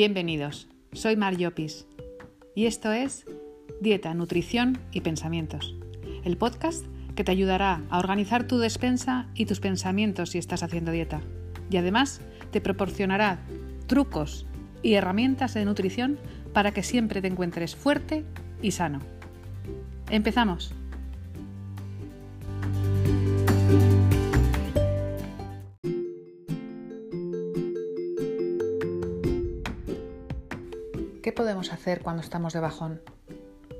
Bienvenidos, soy Mar Llopis y esto es Dieta, Nutrición y Pensamientos, el podcast que te ayudará a organizar tu despensa y tus pensamientos si estás haciendo dieta. Y además te proporcionará trucos y herramientas de nutrición para que siempre te encuentres fuerte y sano. Empezamos. ¿Qué podemos hacer cuando estamos de bajón?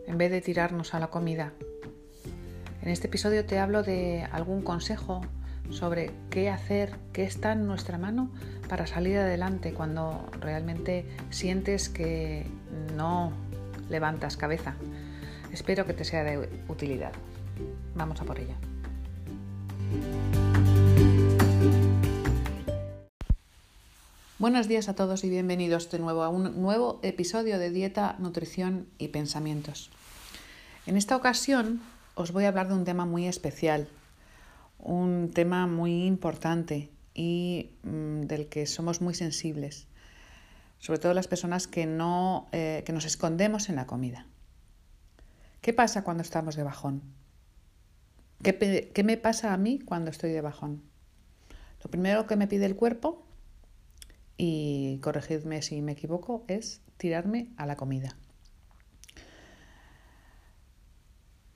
En vez de tirarnos a la comida. En este episodio te hablo de algún consejo sobre qué hacer, qué está en nuestra mano para salir adelante cuando realmente sientes que no levantas cabeza. Espero que te sea de utilidad. Vamos a por ello. Buenos días a todos y bienvenidos de nuevo a un nuevo episodio de Dieta, Nutrición y Pensamientos. En esta ocasión os voy a hablar de un tema muy especial, un tema muy importante y mm, del que somos muy sensibles, sobre todo las personas que, no, eh, que nos escondemos en la comida. ¿Qué pasa cuando estamos de bajón? ¿Qué, ¿Qué me pasa a mí cuando estoy de bajón? Lo primero que me pide el cuerpo y corregidme si me equivoco, es tirarme a la comida.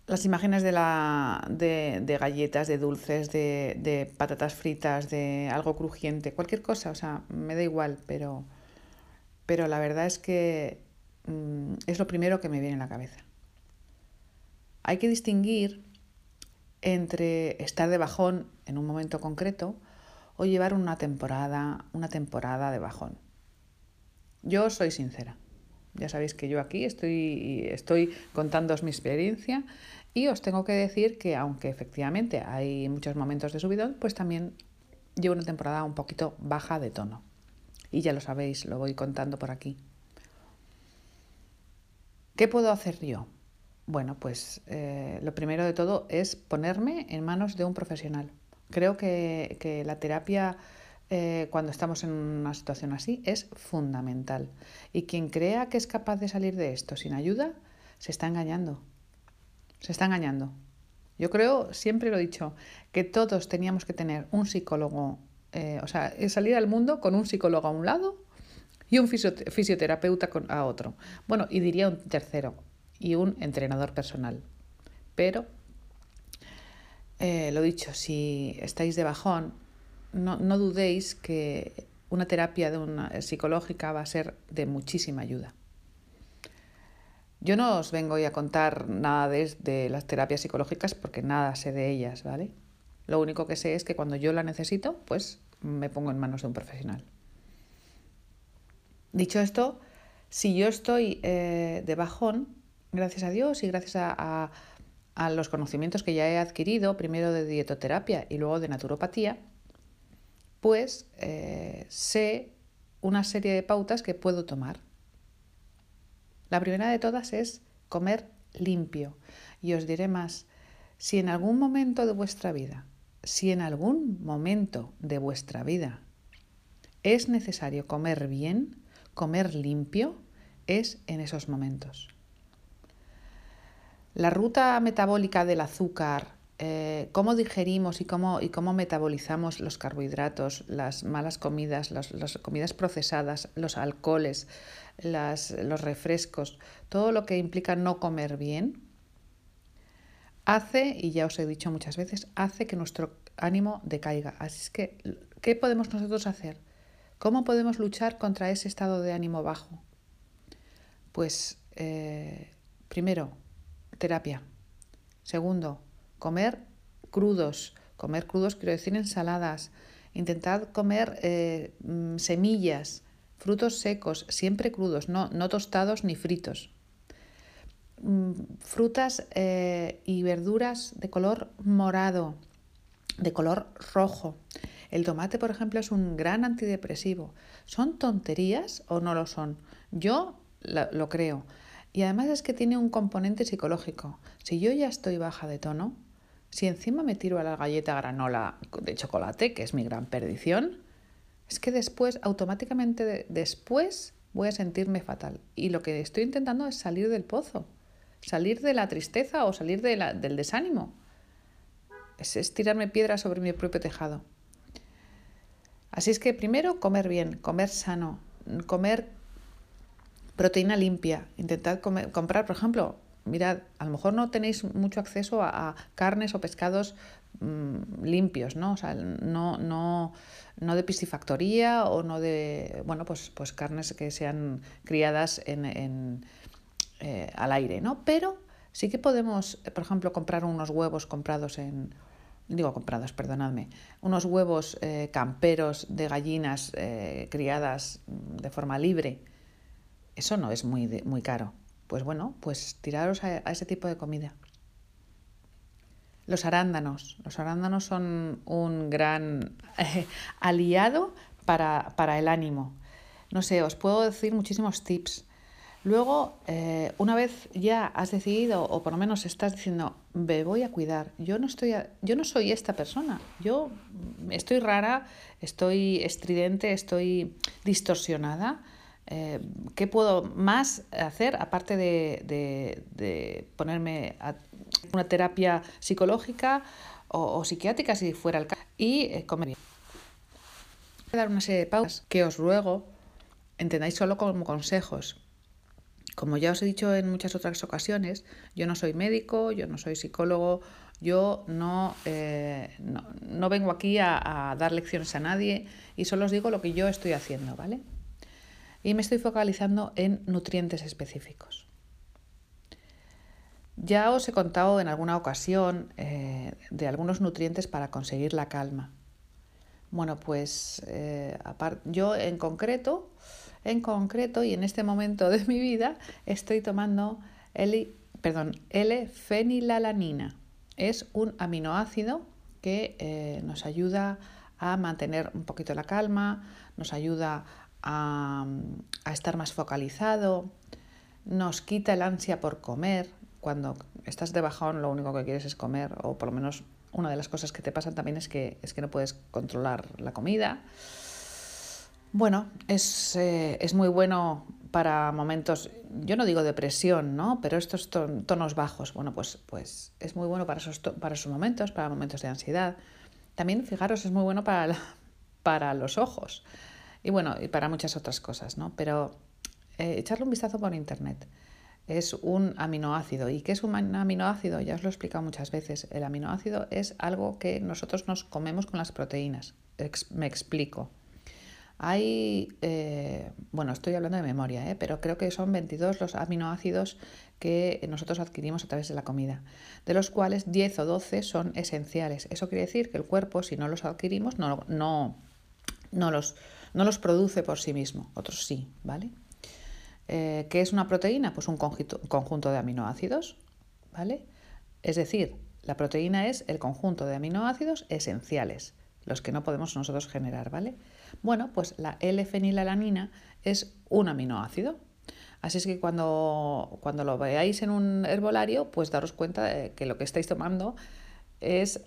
Las imágenes de, la, de, galletas, de dulces, de, patatas fritas, de algo crujiente, cualquier cosa, o sea, me da igual, pero, pero la verdad es que mm, es lo primero que me viene a la cabeza. Hay que distinguir entre estar de bajón en un momento concreto o llevar una temporada, una temporada de bajón. Yo soy sincera. Ya sabéis que yo aquí estoy, estoy contándoos mi experiencia y os tengo que decir que aunque efectivamente hay muchos momentos de subidón, pues también llevo una temporada un poquito baja de tono. Y ya lo sabéis, lo voy contando por aquí. ¿Qué puedo hacer yo? Bueno, pues eh, lo primero de todo es ponerme en manos de un profesional. Creo que, la terapia eh, cuando estamos en una situación así es fundamental. Y quien crea que es capaz de salir de esto sin ayuda, se está engañando. Se está engañando. Yo creo, siempre lo he dicho, que todos teníamos que tener un psicólogo, eh, o sea, salir al mundo con un psicólogo a un lado y un fisioterapeuta a otro. Bueno, y diría un tercero, y un entrenador personal. Pero eh, lo dicho, si estáis de bajón, no, no dudéis que una terapia de una psicológica va a ser de muchísima ayuda. Yo no os vengo hoy a contar nada de, de, las terapias psicológicas porque nada sé de ellas, ¿vale? Lo único que sé es que cuando yo la necesito, pues me pongo en manos de un profesional. Dicho esto, si yo estoy eh, de bajón, gracias a Dios y gracias a los conocimientos que ya he adquirido, primero de dietoterapia y luego de naturopatía, pues eh, sé una serie de pautas que puedo tomar. La primera de todas es comer limpio. Y os diré más, si en algún momento de vuestra vida, si en algún momento de vuestra vida es necesario comer bien, comer limpio, es en esos momentos. La ruta metabólica del azúcar, eh, cómo digerimos y cómo, y cómo metabolizamos los carbohidratos, las malas comidas, las, comidas procesadas, los alcoholes, los refrescos, todo lo que implica no comer bien, hace, y ya os he dicho muchas veces, hace que nuestro ánimo decaiga. Así es que, ¿qué podemos nosotros hacer? ¿Cómo podemos luchar contra ese estado de ánimo bajo? Pues, eh, primero, terapia. Segundo, comer crudos. Comer crudos quiero decir ensaladas. Intentad comer eh, mm, semillas, frutos secos, siempre crudos, no, no tostados ni fritos. Mm, frutas eh, y verduras de color morado, de color rojo. El tomate, por ejemplo, es un gran antidepresivo. ¿Son tonterías o no lo son? Yo lo creo. Y además es que tiene un componente psicológico. Si yo ya estoy baja de tono, si encima me tiro a la galleta granola de chocolate, que es mi gran perdición, es que después, automáticamente después, voy a sentirme fatal. Y lo que estoy intentando es salir del pozo, salir de la tristeza o salir del desánimo. Es, es tirarme piedra sobre mi propio tejado. Así es que primero comer bien, comer sano, comer proteína limpia, intentad comprar, por ejemplo, mirad, a lo mejor no tenéis mucho acceso a, carnes o pescados mm, limpios, ¿no? O sea, no, no, no de piscifactoría o no de, bueno, pues, pues carnes que sean criadas en, eh, al aire, ¿no? Pero sí que podemos, por ejemplo, comprar unos huevos comprados en digo comprados, perdonadme, unos huevos eh, camperos de gallinas eh, criadas de forma libre, eso no es muy, muy caro. Pues bueno, pues tiraros a, ese tipo de comida. Los arándanos. Los arándanos son un gran eh, aliado para, para el ánimo. No sé, os puedo decir muchísimos tips. Luego, eh, una vez ya has decidido, o por lo menos estás diciendo, me voy a cuidar, yo no, estoy yo no soy esta persona, yo estoy rara, estoy estridente, estoy distorsionada, eh, ¿qué puedo más hacer aparte de, ponerme a una terapia psicológica o, psiquiátrica si fuera el caso? Y eh, comer bien. Voy a dar una serie de pausas que os ruego entendáis solo como consejos como ya os he dicho en muchas otras ocasiones, yo no soy médico, yo no soy psicólogo, yo no, eh, no, vengo aquí a, dar lecciones a nadie y solo os digo lo que yo estoy haciendo, ¿vale? Y me estoy focalizando en nutrientes específicos. Ya os he contado en alguna ocasión eh, de algunos nutrientes para conseguir la calma. Bueno, pues eh, yo en concreto en concreto, y en este momento de mi vida, estoy tomando L, perdón, L-fenilalanina. Es un aminoácido que eh, nos ayuda a mantener un poquito la calma, nos ayuda a, estar más focalizado, nos quita el ansia por comer. Cuando estás de bajón lo único que quieres es comer, o por lo menos una de las cosas que te pasan también es que, es que no puedes controlar la comida. Bueno, es, eh, es, muy bueno para momentos, yo no digo depresión, ¿no? Pero estos tonos bajos, bueno, pues, pues es muy bueno para esos, para esos momentos, para momentos de ansiedad. También, fijaros, es muy bueno para, para los ojos y bueno, y para muchas otras cosas, ¿no? Pero eh, echarle un vistazo por internet. Es un aminoácido. ¿Y qué es un aminoácido? Ya os lo he explicado muchas veces. El aminoácido es algo que nosotros nos comemos con las proteínas. me explico. Hay, eh, bueno, estoy hablando de memoria, ¿eh? pero creo que son 22 los aminoácidos que nosotros adquirimos a través de la comida, de los cuales 10 o 12 son esenciales. Eso quiere decir que el cuerpo, si no los adquirimos, no, no, no, los, no los produce por sí mismo, otros sí, ¿vale? Eh, ¿Qué es una proteína? Pues un conjunto, un conjunto de aminoácidos, ¿vale? Es decir, la proteína es el conjunto de aminoácidos esenciales, los que no podemos nosotros generar, ¿vale? Bueno, pues la L-fenilalanina es un aminoácido. Así es que cuando, cuando lo veáis en un herbolario, pues daros cuenta de que lo que estáis tomando es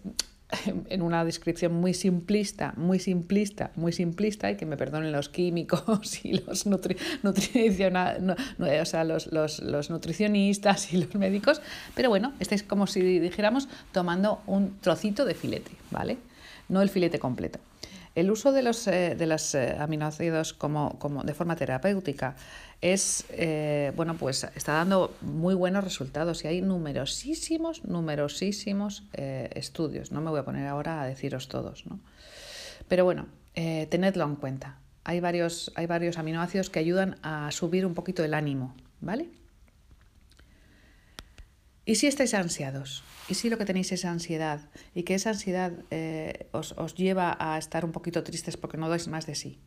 en una descripción muy simplista, muy simplista, muy simplista, y que me perdonen los químicos y los, nutri o sea, los, los, los, nutricionistas y los médicos, pero bueno, estáis como si dijéramos tomando un trocito de filete, ¿vale? No el filete completo. El uso de los, eh, de los eh, aminoácidos como, como, de forma terapéutica es, eh, bueno, pues está dando muy buenos resultados y hay numerosísimos, numerosísimos estudios. No me voy a poner ahora a deciros todos, ¿no? Pero bueno, tenedlo en cuenta. Hay varios, hay varios aminoácidos que ayudan a subir un poquito el ánimo, ¿vale? ¿Y si estáis ansiados? ¿Y si lo que tenéis es ansiedad? Y que esa ansiedad eh, os, os, lleva a estar un poquito tristes porque no dais más de sí.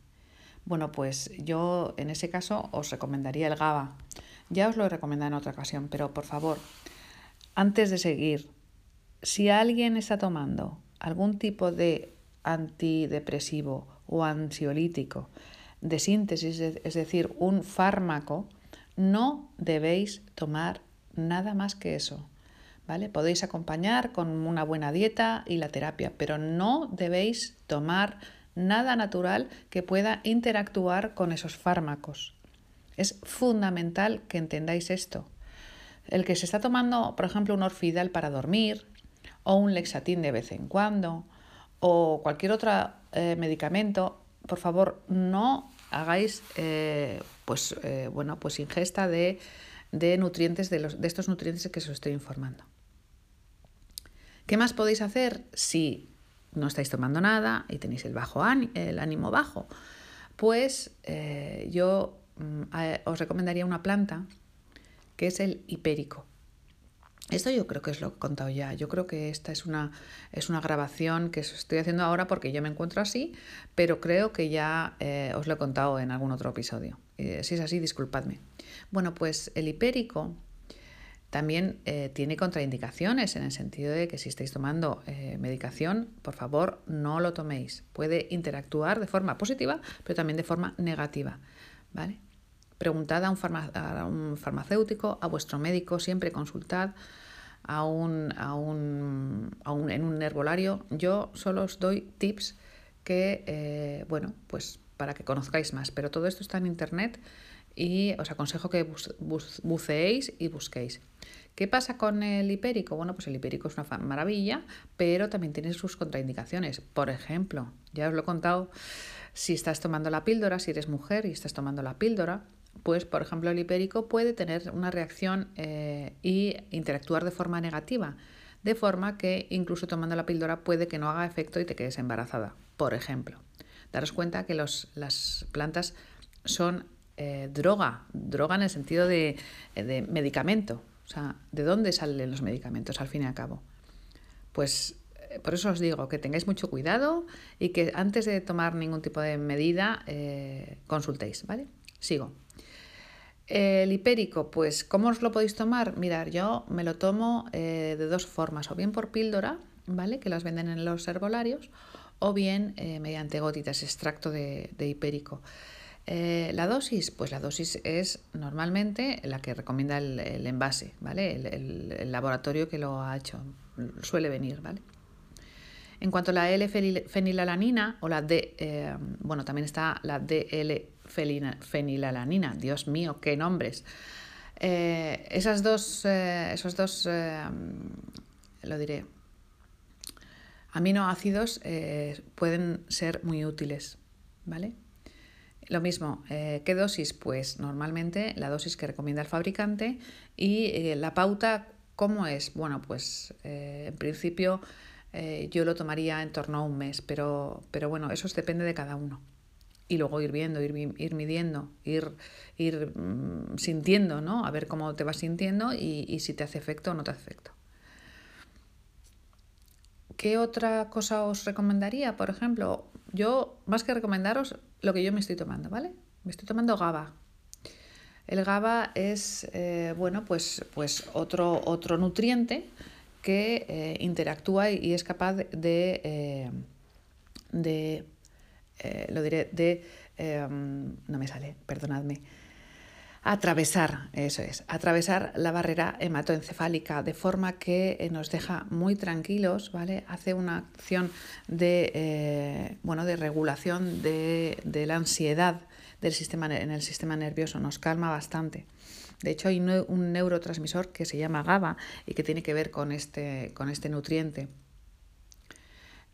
Bueno, pues yo en ese caso os recomendaría el GABA. Ya os lo he recomendado en otra ocasión, pero por favor, antes de seguir, si alguien está tomando algún tipo de antidepresivo o ansiolítico de síntesis, es decir, un fármaco, no debéis tomar nada más que eso. ¿Vale? Podéis acompañar con una buena dieta y la terapia, pero no debéis tomar nada natural que pueda interactuar con esos fármacos. Es fundamental que entendáis esto. El que se está tomando, por ejemplo, un orfidal para dormir, o un lexatín de vez en cuando, o cualquier otro eh, medicamento, por favor, no hagáis eh, pues, eh, bueno, pues ingesta de, nutrientes, de, los, de estos nutrientes que os estoy informando. ¿Qué más podéis hacer si no estáis tomando nada y tenéis el, bajo el ánimo bajo? Pues yo mm, os recomendaría una planta que es el hipérico. Esto yo creo que os lo he contado ya. Yo creo que esta es una, es una grabación que estoy haciendo ahora porque yo me encuentro así, pero creo que ya eh, os lo he contado en algún otro episodio. Eh, si es así, disculpadme. Bueno, pues el hipérico también eh, tiene contraindicaciones en el sentido de que si estáis tomando medicación, por favor no lo toméis. Puede interactuar de forma positiva, pero también de forma negativa. ¿Vale? Preguntad a un, farmacéutico, a vuestro médico, siempre consultad a un, a un, en un herbolario. Yo solo os doy tips que, eh, bueno, pues para que conozcáis más, pero todo esto está en internet y os aconsejo que buceéis y busquéis. ¿Qué pasa con el hipérico? Bueno, pues el hipérico es una maravilla, pero también tiene sus contraindicaciones. Por ejemplo, ya os lo he contado, si estás tomando la píldora, si eres mujer y estás tomando la píldora, pues por ejemplo el hipérico puede tener una reacción eh, y interactuar de forma negativa, de forma que incluso tomando la píldora puede que no haga efecto y te quedes embarazada, por ejemplo. Daros cuenta que los, las plantas son eh, droga, droga en el sentido de, de, medicamento. O sea, ¿de dónde salen los medicamentos al fin y al cabo? Pues eh, por eso os digo que tengáis mucho cuidado y que antes de tomar ningún tipo de medida consultéis, ¿vale? Sigo. El hipérico, pues, ¿cómo os lo podéis tomar? Mirar, yo me lo tomo eh, de dos formas, o bien por píldora, ¿vale? Que las venden en los herbolarios, o bien eh, mediante gotitas, extracto de, hipérico. Eh, la dosis, pues la dosis es normalmente la que recomienda el, envase, ¿vale? El, laboratorio que lo ha hecho, suele venir, ¿vale? En cuanto a la L-fenilalanina o la D, bueno, también está la DL fenilalanina. Dios mío, qué nombres. Eh, esas dos, eh, esos dos, eh, lo diré, aminoácidos pueden ser muy útiles, ¿vale? Lo mismo, ¿qué dosis? Pues normalmente la dosis que recomienda el fabricante y la pauta, ¿cómo es? Bueno, pues en principio yo lo tomaría en torno a un mes, pero, pero bueno, eso depende de cada uno y luego ir viendo, ir, midiendo, ir, mm, sintiendo, ¿no? A ver cómo te vas sintiendo y, si te hace efecto o no te hace efecto. ¿Qué otra cosa os recomendaría? Por ejemplo, yo, más que recomendaros, lo que yo me estoy tomando, ¿vale? Me estoy tomando GABA. El GABA es, eh, bueno, pues, pues otro, otro nutriente que eh, interactúa y es capaz de, eh, de eh, lo diré, de, em, no me sale, perdonadme, atravesar, eso es, atravesar la barrera hematoencefálica de forma que eh, nos deja muy tranquilos, ¿vale? Hace una acción de, eh, bueno, de regulación de, la ansiedad del sistema, en el sistema nervioso, nos calma bastante. De hecho, hay un neurotransmisor que se llama GABA y que tiene que ver con este, con este nutriente.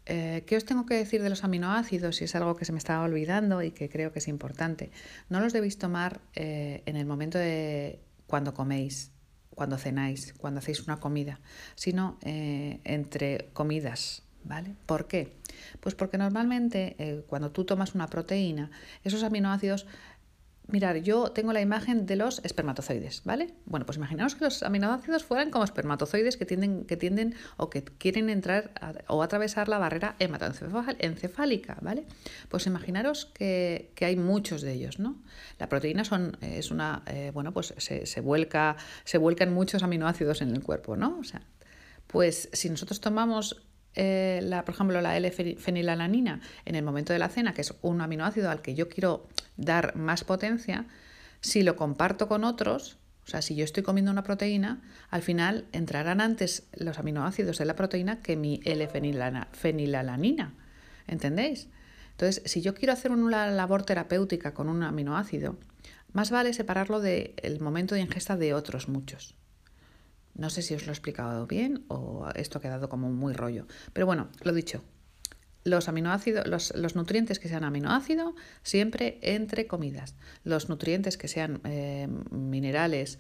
Eh, ¿Qué os tengo que decir de los aminoácidos? Si es algo que se me estaba olvidando y que creo que es importante. No los debéis tomar eh, en el momento de cuando coméis, cuando cenáis, cuando hacéis una comida, sino eh, entre comidas. ¿Vale? ¿Por qué? Pues porque normalmente cuando tú tomas una proteína, esos aminoácidos Mirar, yo tengo la imagen de los espermatozoides, ¿vale? Bueno, pues imaginaos que los aminoácidos fueran como espermatozoides que tienden, que tienden o que quieren entrar o atravesar la barrera hematoencefálica, ¿vale? Pues imaginaros que, hay muchos de ellos, ¿no? La proteína son, es una, eh, bueno, pues se, vuelca, se vuelcan muchos aminoácidos en el cuerpo, ¿no? O sea, pues si nosotros tomamos eh, la, por ejemplo, la L-fenilalanina en el momento de la cena, que es un aminoácido al que yo quiero dar más potencia, si lo comparto con otros, o sea, si yo estoy comiendo una proteína, al final entrarán antes los aminoácidos de la proteína que mi L-fenilalanina. ¿Entendéis? Entonces, si yo quiero hacer una labor terapéutica con un aminoácido, más vale separarlo del momento de ingesta de otros muchos. No sé si os lo he explicado bien o esto ha quedado como muy rollo. Pero bueno, lo dicho. Los aminoácidos, los, nutrientes que sean aminoácido, siempre entre comidas. Los nutrientes que sean eh, minerales,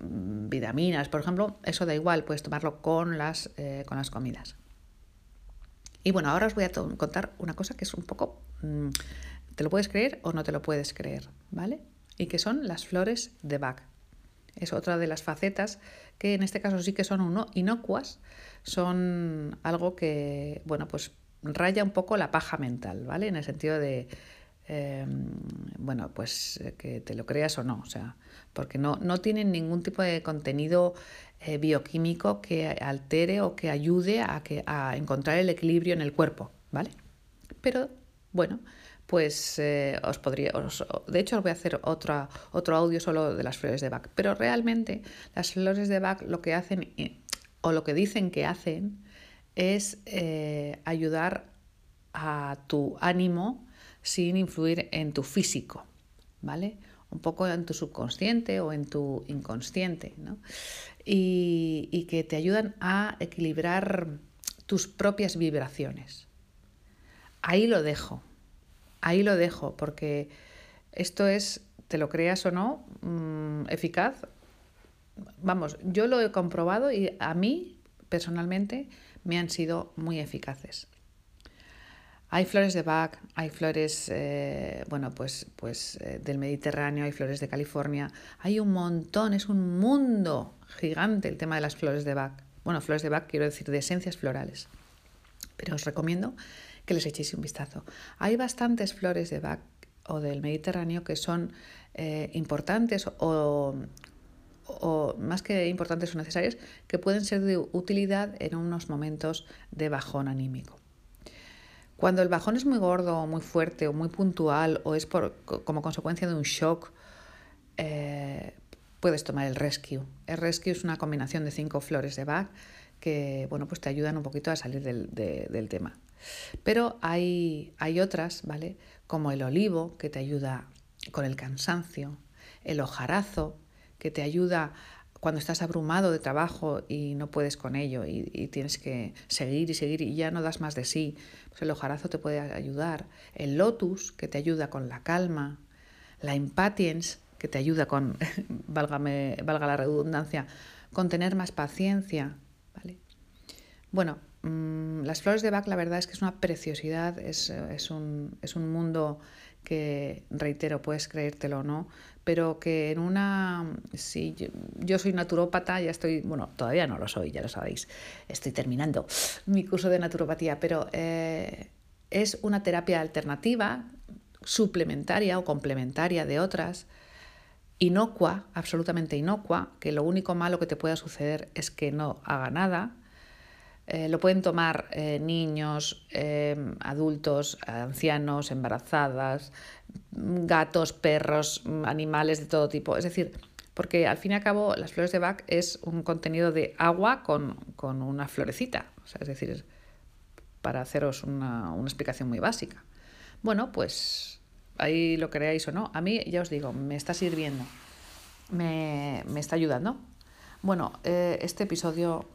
mm, vitaminas, por ejemplo, eso da igual, puedes tomarlo con las, eh, con las comidas. Y bueno, ahora os voy a contar una cosa que es un poco, mm, te lo puedes creer o no te lo puedes creer, ¿vale? Y que son las flores de Bach. Es otra de las facetas que en este caso sí que son uno, inocuas, son algo que, bueno, pues raya un poco la paja mental, ¿vale? En el sentido de, em, bueno, pues eh, que te lo creas o no, o sea, porque no, no tienen ningún tipo de contenido eh, bioquímico que altere o que ayude a, que, a encontrar el equilibrio en el cuerpo, ¿vale? Pero, bueno, pues eh, os podría, de hecho os voy a hacer otro audio solo de las flores de Bach, pero realmente las flores de Bach lo que hacen, o lo que dicen que hacen, es eh, ayudar a tu ánimo sin influir en tu físico, ¿vale? Un poco en tu subconsciente o en tu inconsciente, ¿no? Y, y que te ayudan a equilibrar tus propias vibraciones. Ahí lo dejo, ahí lo dejo, porque esto es, te lo creas o no, mm, eficaz. Vamos, yo lo he comprobado y a mí, personalmente, me han sido muy eficaces. Hay flores de Bach, hay flores, eh, bueno, pues, pues eh, del Mediterráneo, hay flores de California, hay un montón, es un mundo gigante el tema de las flores de Bach. Bueno, flores de Bach quiero decir de esencias florales. Pero os recomiendo que les echéis un vistazo. Hay bastantes flores de Bach o del Mediterráneo que son eh, importantes o, más que importantes o necesarias, que pueden ser de utilidad en unos momentos de bajón anímico. Cuando el bajón es muy gordo o muy fuerte o muy puntual o es por, como consecuencia de un shock, eh, puedes tomar el Rescue. El Rescue es una combinación de cinco flores de Bach que bueno, pues te ayudan un poquito a salir del, tema. Pero hay, hay otras, ¿vale? Como el olivo, que te ayuda con el cansancio, el hojarazo, que te ayuda cuando estás abrumado de trabajo y no puedes con ello y, tienes que seguir y seguir y ya no das más de sí, pues el hojarazo te puede ayudar. El lotus, que te ayuda con la calma. La impatience, que te ayuda con, válgame, valga la redundancia, con tener más paciencia, bueno, mm, las flores de Bach la verdad es que es una preciosidad, es, un, mundo que, reitero, puedes creértelo o no, pero que en una, si yo, soy naturópata, ya estoy, bueno, todavía no lo soy, ya lo sabéis, estoy terminando mi curso de naturopatía, pero eh, es una terapia alternativa, suplementaria o complementaria de otras, inocua, absolutamente inocua, que lo único malo que te pueda suceder es que no haga nada, eh, lo pueden tomar eh, niños, eh, adultos, ancianos, embarazadas, gatos, perros, animales de todo tipo. Es decir, porque al fin y al cabo las flores de Bach es un contenido de agua con, una florecita. es decir, para haceros una, explicación muy básica. Bueno, pues ahí lo creáis o no. A mí, ya os digo, me está sirviendo. Me, está ayudando. Bueno, este episodio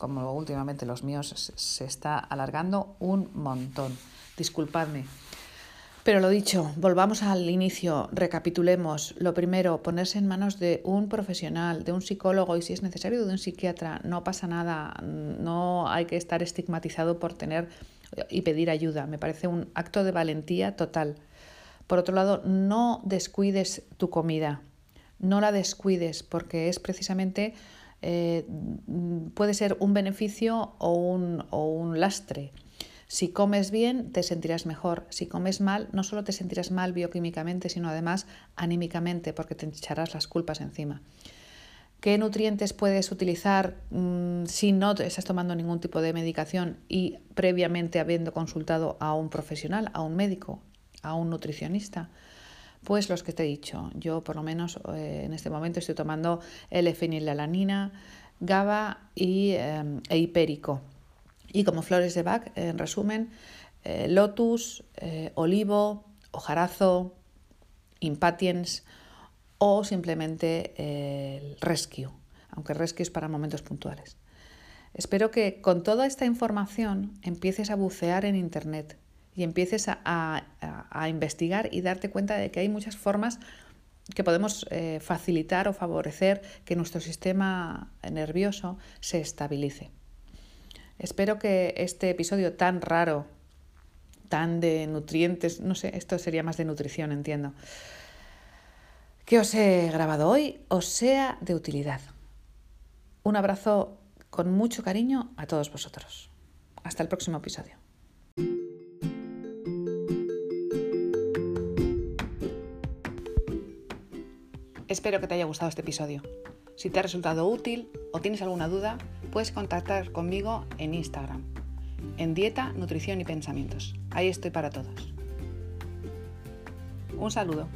como últimamente los míos, se está alargando un montón. Disculpadme. Pero lo dicho, volvamos al inicio, recapitulemos. Lo primero, ponerse en manos de un profesional, de un psicólogo y si es necesario de un psiquiatra. No pasa nada, no hay que estar estigmatizado por tener y pedir ayuda. Me parece un acto de valentía total. Por otro lado, no descuides tu comida, no la descuides porque es precisamente eh, puede ser un beneficio o un, o un lastre. Si comes bien, te sentirás mejor. Si comes mal, no solo te sentirás mal bioquímicamente, sino además anímicamente, porque te echarás las culpas encima. ¿Qué nutrientes puedes utilizar mm, si no estás tomando ningún tipo de medicación y previamente habiendo consultado a un profesional, a un médico, a un nutricionista? Pues los que te he dicho. Yo por lo menos eh, en este momento estoy tomando L-fenilalanina, GABA y, eh, e hipérico. Y como flores de Bach, en resumen, eh, lotus, olivo, hojarazo, impatiens o simplemente el rescue, aunque rescue es para momentos puntuales. Espero que con toda esta información empieces a bucear en Internet y empieces a, investigar y darte cuenta de que hay muchas formas que podemos eh, facilitar o favorecer que nuestro sistema nervioso se estabilice. Espero que este episodio tan raro, tan de nutrientes, no sé, esto sería más de nutrición, entiendo, que os he grabado hoy, os sea de utilidad. Un abrazo con mucho cariño a todos vosotros. Hasta el próximo episodio. Espero que te haya gustado este episodio. Si te ha resultado útil o tienes alguna duda, puedes contactar conmigo en Instagram, en Dieta, Nutrición y Pensamientos. Ahí estoy para todos. Un saludo.